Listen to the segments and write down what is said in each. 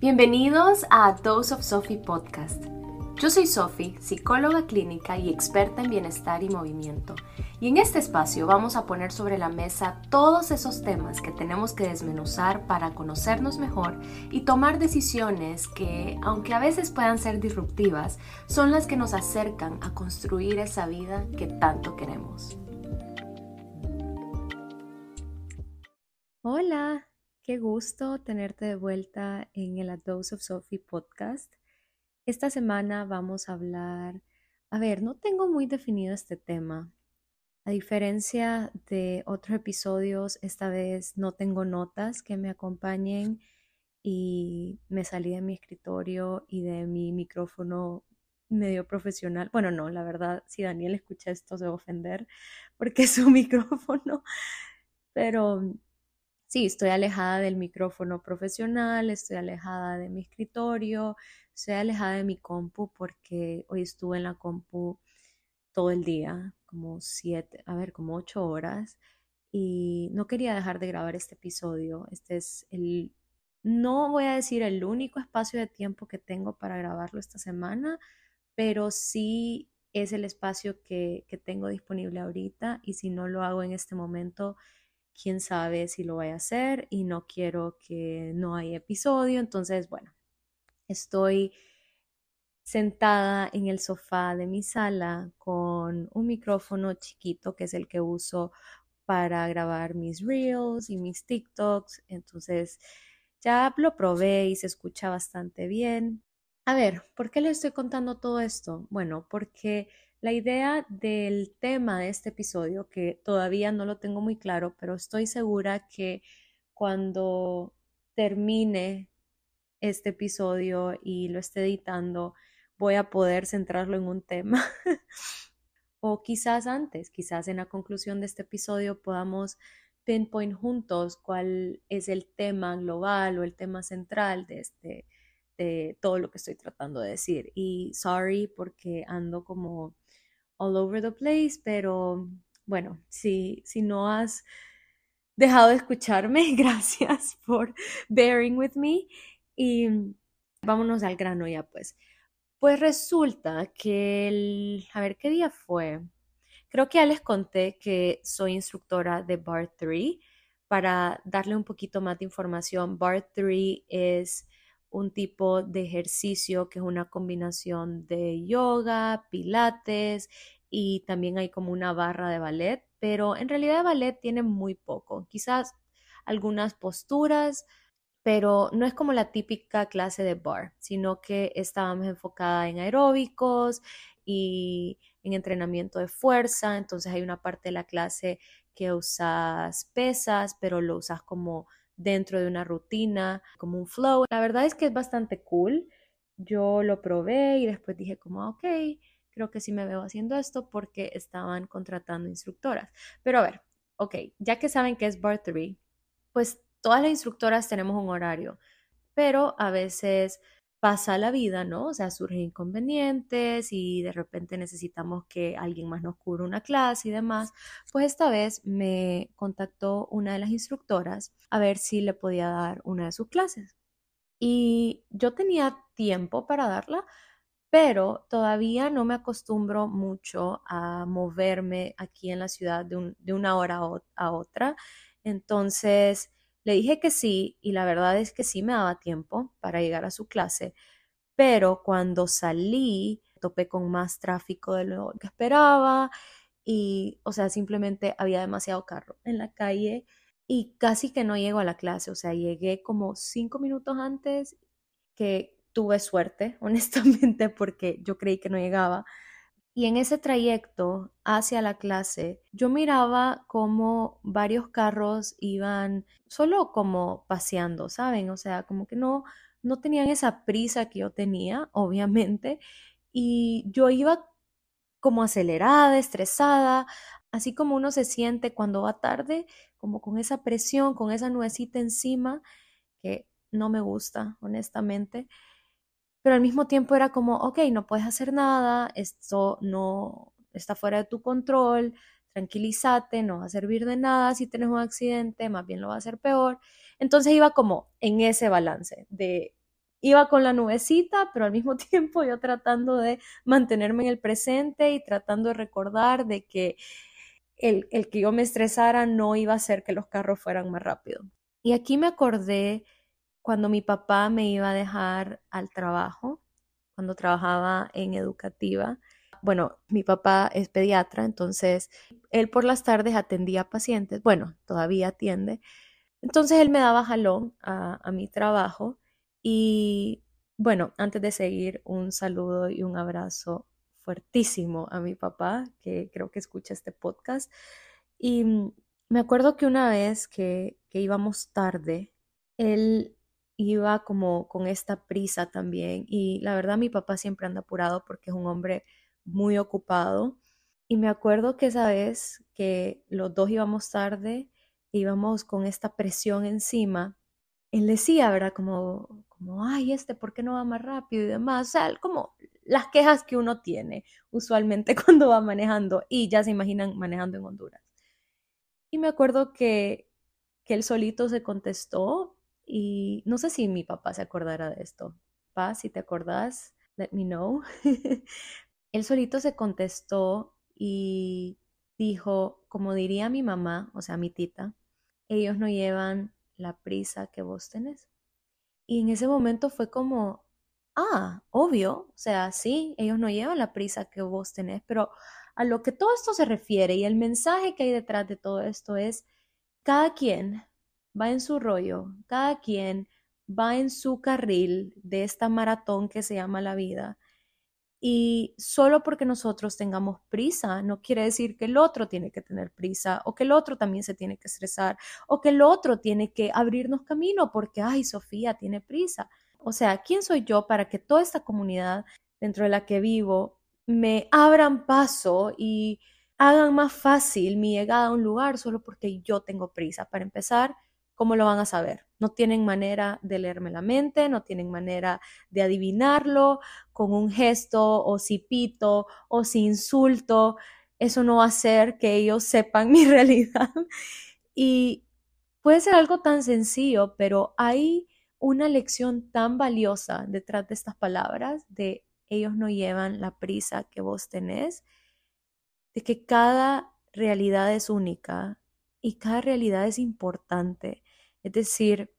Bienvenidos a Dose of Sophie Podcast. Yo soy Sophie, psicóloga clínica y experta en bienestar y movimiento. Y en este espacio vamos a poner sobre la mesa todos esos temas que tenemos que desmenuzar para conocernos mejor y tomar decisiones que, aunque a veces puedan ser disruptivas, son las que nos acercan a construir esa vida que tanto queremos. Hola, Qué gusto tenerte de vuelta en el A Dose of Sophie podcast. Esta semana vamos a hablar, a ver, no tengo muy definido este tema. A diferencia de otros episodios, esta vez no tengo notas que me acompañen y me salí de mi escritorio y de mi micrófono medio profesional. Bueno, no, la verdad, si Daniel escucha esto se va a ofender porque es su micrófono, pero sí, estoy alejada del micrófono profesional, estoy alejada de mi escritorio, estoy alejada de mi compu porque hoy estuve en la compu todo el día, como siete, a ver, como ocho horas, y no quería dejar de grabar este episodio. Este es el, no voy a decir el único espacio de tiempo que tengo para grabarlo esta semana, pero sí es el espacio que, que tengo disponible ahorita y si no lo hago en este momento, quién sabe si lo voy a hacer y no quiero que no haya episodio. Entonces, bueno, estoy sentada en el sofá de mi sala con un micrófono chiquito que es el que uso para grabar mis reels y mis TikToks. Entonces, ya lo probé y se escucha bastante bien. A ver, ¿por qué le estoy contando todo esto? Bueno, porque la idea del tema de este episodio, que todavía no lo tengo muy claro, pero estoy segura que cuando termine este episodio y lo esté editando, voy a poder centrarlo en un tema. o quizás antes, quizás en la conclusión de este episodio podamos pinpoint juntos cuál es el tema global o el tema central de este de todo lo que estoy tratando de decir. Y sorry porque ando como all over the place, pero bueno, si, si no has dejado de escucharme, gracias por bearing with me y vámonos al grano ya pues. Pues resulta que el, a ver qué día fue. Creo que ya les conté que soy instructora de Bar 3. Para darle un poquito más de información, Bar 3 es un tipo de ejercicio que es una combinación de yoga, pilates y también hay como una barra de ballet, pero en realidad ballet tiene muy poco, quizás algunas posturas, pero no es como la típica clase de bar, sino que estábamos enfocada en aeróbicos y en entrenamiento de fuerza, entonces hay una parte de la clase que usas pesas, pero lo usas como dentro de una rutina, como un flow. La verdad es que es bastante cool. Yo lo probé y después dije como, ok, creo que sí me veo haciendo esto porque estaban contratando instructoras. Pero a ver, ok, ya que saben que es Bartery, pues todas las instructoras tenemos un horario, pero a veces pasa la vida, ¿no? O sea, surgen inconvenientes y de repente necesitamos que alguien más nos cubra una clase y demás. Pues esta vez me contactó una de las instructoras a ver si le podía dar una de sus clases. Y yo tenía tiempo para darla, pero todavía no me acostumbro mucho a moverme aquí en la ciudad de, de una hora a otra. Entonces, le dije que sí y la verdad es que sí me daba tiempo para llegar a su clase, pero cuando salí topé con más tráfico de lo que esperaba y, o sea, simplemente había demasiado carro en la calle y casi que no llego a la clase, o sea, llegué como cinco minutos antes que tuve suerte, honestamente, porque yo creí que no llegaba y en ese trayecto hacia la clase, yo miraba como varios carros iban solo como paseando, ¿saben? O sea, como que no, no tenían esa prisa que yo tenía, obviamente, y yo iba como acelerada, estresada, así como uno se siente cuando va tarde, como con esa presión, con esa nubecita encima, que no me gusta, honestamente pero al mismo tiempo era como, ok, no puedes hacer nada, esto no está fuera de tu control, tranquilízate, no va a servir de nada si tienes un accidente, más bien lo va a hacer peor. Entonces iba como en ese balance de iba con la nubecita, pero al mismo tiempo yo tratando de mantenerme en el presente y tratando de recordar de que el, el que yo me estresara no iba a hacer que los carros fueran más rápido. Y aquí me acordé cuando mi papá me iba a dejar al trabajo, cuando trabajaba en educativa. Bueno, mi papá es pediatra, entonces él por las tardes atendía pacientes, bueno, todavía atiende. Entonces él me daba jalón a, mi trabajo y bueno, antes de seguir, un saludo y un abrazo fuertísimo a mi papá, que creo que escucha este podcast. Y me acuerdo que una vez que, que íbamos tarde, él iba como con esta prisa también. Y la verdad mi papá siempre anda apurado porque es un hombre muy ocupado. Y me acuerdo que esa vez que los dos íbamos tarde, íbamos con esta presión encima, él decía, ¿verdad? Como, como, ay, este, ¿por qué no va más rápido y demás? O sea, como las quejas que uno tiene usualmente cuando va manejando y ya se imaginan manejando en Honduras. Y me acuerdo que, que él solito se contestó y no sé si mi papá se acordará de esto. Pa, si te acordás, let me know. él solito se contestó y dijo, como diría mi mamá, o sea, mi tita, ellos no llevan la prisa que vos tenés. Y en ese momento fue como, ah, obvio, o sea, sí, ellos no llevan la prisa que vos tenés, pero a lo que todo esto se refiere y el mensaje que hay detrás de todo esto es, cada quien va en su rollo, cada quien va en su carril de esta maratón que se llama la vida. Y solo porque nosotros tengamos prisa, no quiere decir que el otro tiene que tener prisa o que el otro también se tiene que estresar o que el otro tiene que abrirnos camino porque, ay, Sofía tiene prisa. O sea, ¿quién soy yo para que toda esta comunidad dentro de la que vivo me abran paso y hagan más fácil mi llegada a un lugar solo porque yo tengo prisa? Para empezar, ¿cómo lo van a saber? No tienen manera de leerme la mente, no tienen manera de adivinarlo con un gesto o si pito o si insulto. Eso no va a hacer que ellos sepan mi realidad. Y puede ser algo tan sencillo, pero hay una lección tan valiosa detrás de estas palabras, de ellos no llevan la prisa que vos tenés, de que cada realidad es única y cada realidad es importante. Es decir,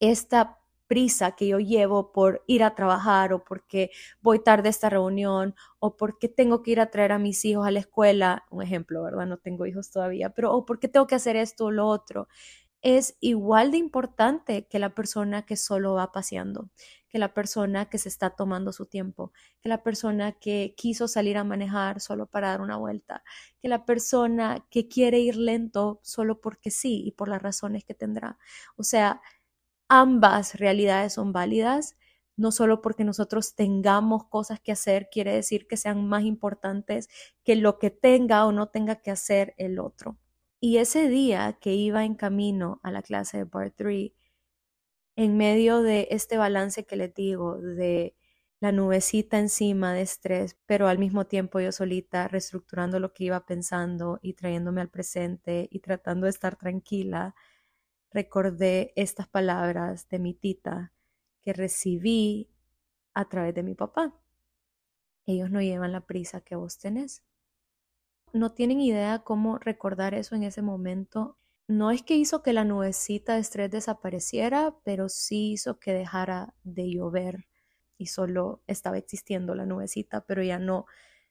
esta prisa que yo llevo por ir a trabajar o porque voy tarde a esta reunión o porque tengo que ir a traer a mis hijos a la escuela, un ejemplo, ¿verdad? No tengo hijos todavía, pero o porque tengo que hacer esto o lo otro es igual de importante que la persona que solo va paseando, que la persona que se está tomando su tiempo, que la persona que quiso salir a manejar solo para dar una vuelta, que la persona que quiere ir lento solo porque sí y por las razones que tendrá. O sea, ambas realidades son válidas. No solo porque nosotros tengamos cosas que hacer quiere decir que sean más importantes que lo que tenga o no tenga que hacer el otro. Y ese día que iba en camino a la clase de Part 3, en medio de este balance que les digo, de la nubecita encima de estrés, pero al mismo tiempo yo solita reestructurando lo que iba pensando y trayéndome al presente y tratando de estar tranquila, recordé estas palabras de mi tita que recibí a través de mi papá. Ellos no llevan la prisa que vos tenés no tienen idea cómo recordar eso en ese momento. No es que hizo que la nubecita de estrés desapareciera, pero sí hizo que dejara de llover y solo estaba existiendo la nubecita, pero ya no,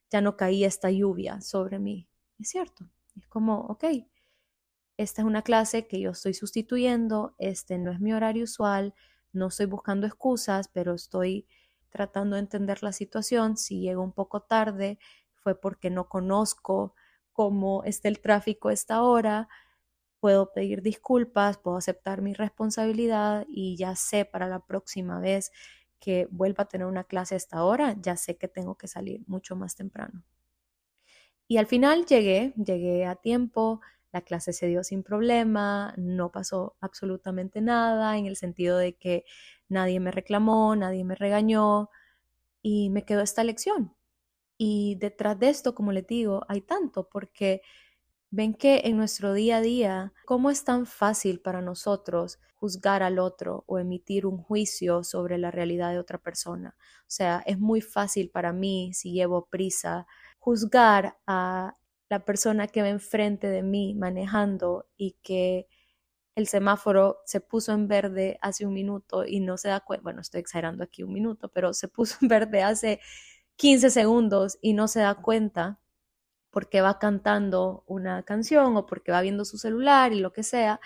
ya no caía esta lluvia sobre mí. Es cierto. Es como, ok, esta es una clase que yo estoy sustituyendo, este no es mi horario usual, no estoy buscando excusas, pero estoy tratando de entender la situación. Si llego un poco tarde, fue porque no conozco cómo está el tráfico a esta hora, puedo pedir disculpas, puedo aceptar mi responsabilidad y ya sé para la próxima vez que vuelva a tener una clase a esta hora, ya sé que tengo que salir mucho más temprano. Y al final llegué, llegué a tiempo, la clase se dio sin problema, no pasó absolutamente nada en el sentido de que nadie me reclamó, nadie me regañó y me quedó esta lección. Y detrás de esto, como les digo, hay tanto, porque ven que en nuestro día a día, cómo es tan fácil para nosotros juzgar al otro o emitir un juicio sobre la realidad de otra persona. O sea, es muy fácil para mí, si llevo prisa, juzgar a la persona que va enfrente de mí manejando y que el semáforo se puso en verde hace un minuto y no se da cuenta, bueno, estoy exagerando aquí un minuto, pero se puso en verde hace 15 segundos y no se da cuenta porque va cantando una canción o porque va viendo su celular y lo que sea,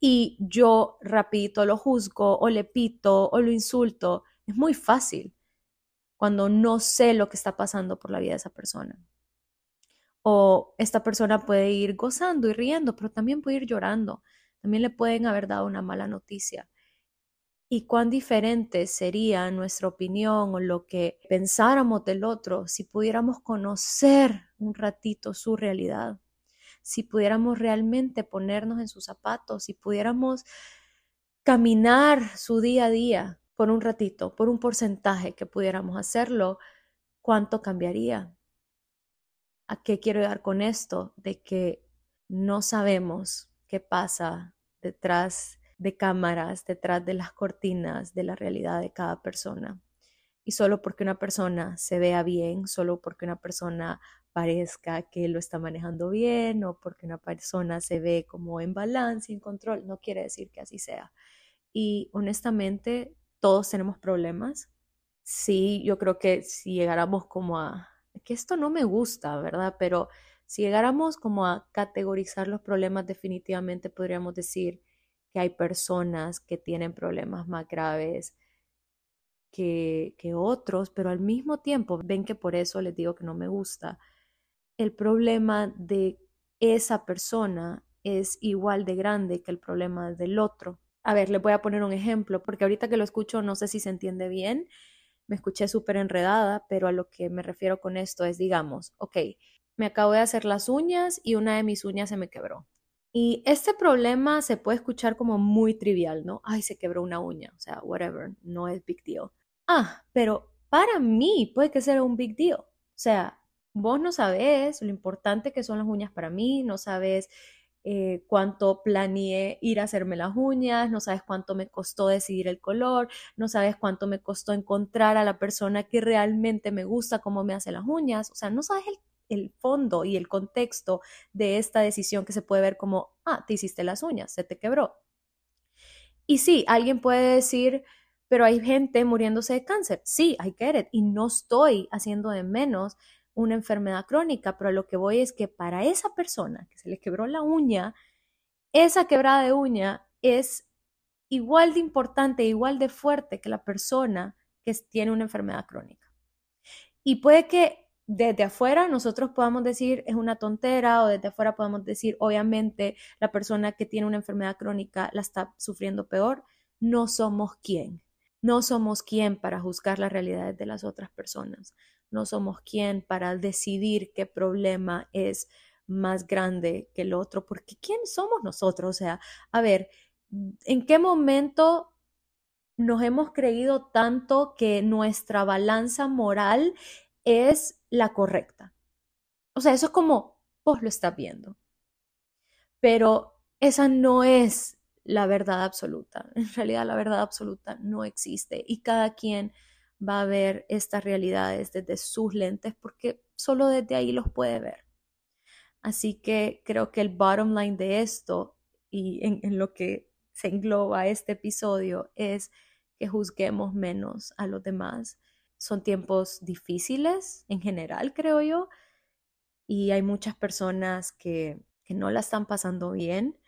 y yo rapidito lo juzgo o le pito o lo insulto, es muy fácil cuando no sé lo que está pasando por la vida de esa persona. O esta persona puede ir gozando y riendo, pero también puede ir llorando. También le pueden haber dado una mala noticia. Y cuán diferente sería nuestra opinión o lo que pensáramos del otro si pudiéramos conocer un ratito su realidad, si pudiéramos realmente ponernos en sus zapatos, si pudiéramos caminar su día a día por un ratito, por un porcentaje que pudiéramos hacerlo, ¿cuánto cambiaría? ¿A qué quiero dar con esto? De que no sabemos qué pasa detrás de cámaras, detrás de las cortinas de la realidad de cada persona. Y solo porque una persona se vea bien, solo porque una persona parezca que lo está manejando bien o porque una persona se ve como en balance, en control, no quiere decir que así sea. Y honestamente, todos tenemos problemas. Sí, yo creo que si llegáramos como a, que esto no me gusta, ¿verdad? Pero si llegáramos como a categorizar los problemas, definitivamente podríamos decir que hay personas que tienen problemas más graves que, que otros, pero al mismo tiempo, ven que por eso les digo que no me gusta, el problema de esa persona es igual de grande que el problema del otro. A ver, les voy a poner un ejemplo, porque ahorita que lo escucho no sé si se entiende bien, me escuché súper enredada, pero a lo que me refiero con esto es, digamos, ok, me acabo de hacer las uñas y una de mis uñas se me quebró. Y este problema se puede escuchar como muy trivial, ¿no? Ay, se quebró una uña, o sea, whatever, no es big deal. Ah, pero para mí puede que sea un big deal. O sea, vos no sabes lo importante que son las uñas para mí, no sabes eh, cuánto planeé ir a hacerme las uñas, no sabes cuánto me costó decidir el color, no sabes cuánto me costó encontrar a la persona que realmente me gusta cómo me hace las uñas, o sea, no sabes el, el fondo y el contexto de esta decisión que se puede ver como, ah, te hiciste las uñas, se te quebró. Y sí, alguien puede decir, pero hay gente muriéndose de cáncer. Sí, I get it. Y no estoy haciendo de menos una enfermedad crónica, pero lo que voy es que para esa persona que se le quebró la uña, esa quebrada de uña es igual de importante, igual de fuerte que la persona que tiene una enfermedad crónica. Y puede que desde afuera nosotros podamos decir es una tontera o desde afuera podamos decir obviamente la persona que tiene una enfermedad crónica la está sufriendo peor. No somos quién. No somos quién para juzgar las realidades de las otras personas no somos quien para decidir qué problema es más grande que el otro, porque ¿quién somos nosotros? O sea, a ver, ¿en qué momento nos hemos creído tanto que nuestra balanza moral es la correcta? O sea, eso es como vos lo estás viendo. Pero esa no es la verdad absoluta. En realidad la verdad absoluta no existe y cada quien va a ver estas realidades desde sus lentes porque solo desde ahí los puede ver. Así que creo que el bottom line de esto y en, lo que se engloba este episodio es que juzguemos menos a los demás. Son tiempos difíciles en general, creo yo, y hay muchas personas que, que no la están pasando bien,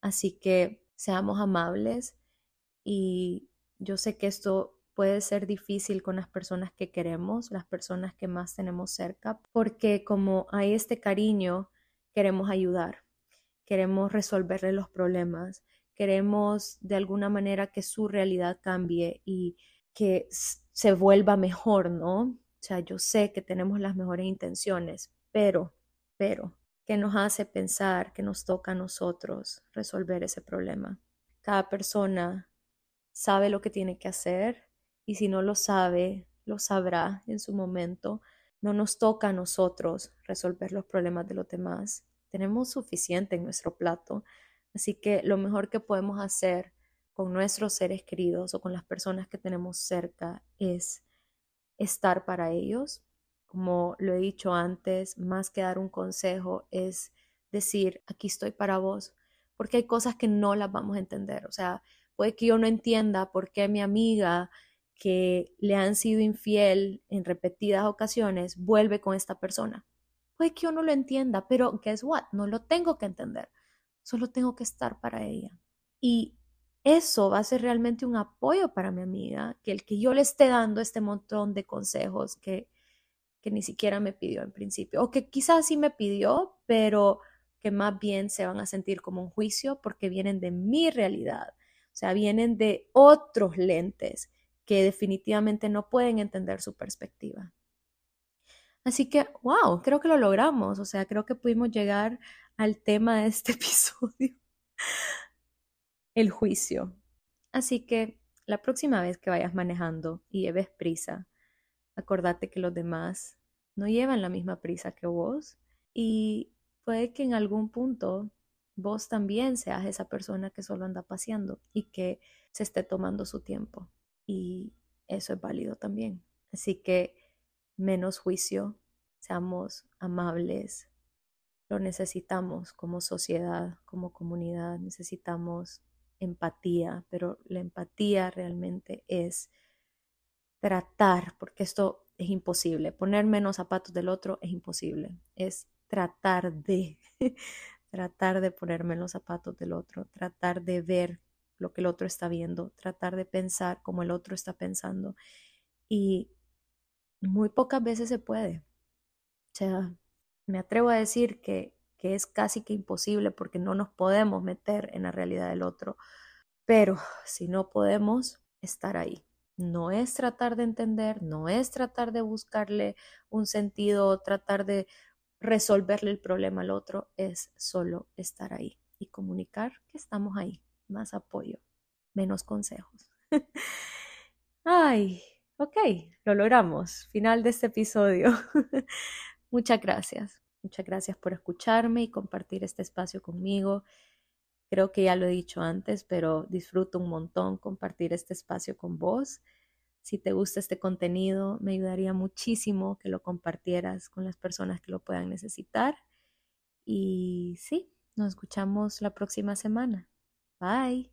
así que seamos amables y yo sé que esto puede ser difícil con las personas que queremos, las personas que más tenemos cerca, porque como hay este cariño, queremos ayudar, queremos resolverle los problemas, queremos de alguna manera que su realidad cambie y que se vuelva mejor, ¿no? O sea, yo sé que tenemos las mejores intenciones, pero, pero, ¿qué nos hace pensar que nos toca a nosotros resolver ese problema? Cada persona sabe lo que tiene que hacer, y si no lo sabe, lo sabrá en su momento. No nos toca a nosotros resolver los problemas de los demás. tenemos suficiente en nuestro plato. Así que lo mejor que podemos hacer con nuestros seres queridos o con las personas que tenemos cerca es estar para ellos. Como lo he dicho antes, más que dar un consejo es decir, aquí estoy para vos, porque hay cosas que no las vamos a entender. O sea, puede que yo no entienda por qué mi amiga que le han sido infiel en repetidas ocasiones vuelve con esta persona. Puede que yo no lo entienda, pero guess what? No lo tengo que entender. Solo tengo que estar para ella. Y eso va a ser realmente un apoyo para mi amiga, que el que yo le esté dando este montón de consejos que, que ni siquiera me pidió en principio, o que quizás sí me pidió, pero que más bien se van a sentir como un juicio porque vienen de mi realidad, o sea, vienen de otros lentes que definitivamente no pueden entender su perspectiva. Así que, wow, creo que lo logramos, o sea, creo que pudimos llegar al tema de este episodio el juicio. Así que la próxima vez que vayas manejando y lleves prisa, acordate que los demás no llevan la misma prisa que vos y puede que en algún punto vos también seas esa persona que solo anda paseando y que se esté tomando su tiempo. Y eso es válido también. Así que menos juicio, seamos amables, lo necesitamos como sociedad, como comunidad, necesitamos empatía, pero la empatía realmente es tratar, porque esto es imposible, ponerme los zapatos del otro es imposible, es tratar de, tratar de ponerme los zapatos del otro, tratar de ver lo que el otro está viendo, tratar de pensar como el otro está pensando. Y muy pocas veces se puede. O sea, me atrevo a decir que que es casi que imposible porque no nos podemos meter en la realidad del otro. Pero si no podemos estar ahí, no es tratar de entender, no es tratar de buscarle un sentido, tratar de resolverle el problema al otro, es solo estar ahí y comunicar que estamos ahí, más apoyo, menos consejos. Ay, ok, lo logramos. Final de este episodio. Muchas gracias. Muchas gracias por escucharme y compartir este espacio conmigo. Creo que ya lo he dicho antes, pero disfruto un montón compartir este espacio con vos. Si te gusta este contenido, me ayudaría muchísimo que lo compartieras con las personas que lo puedan necesitar. Y sí, nos escuchamos la próxima semana. Bye.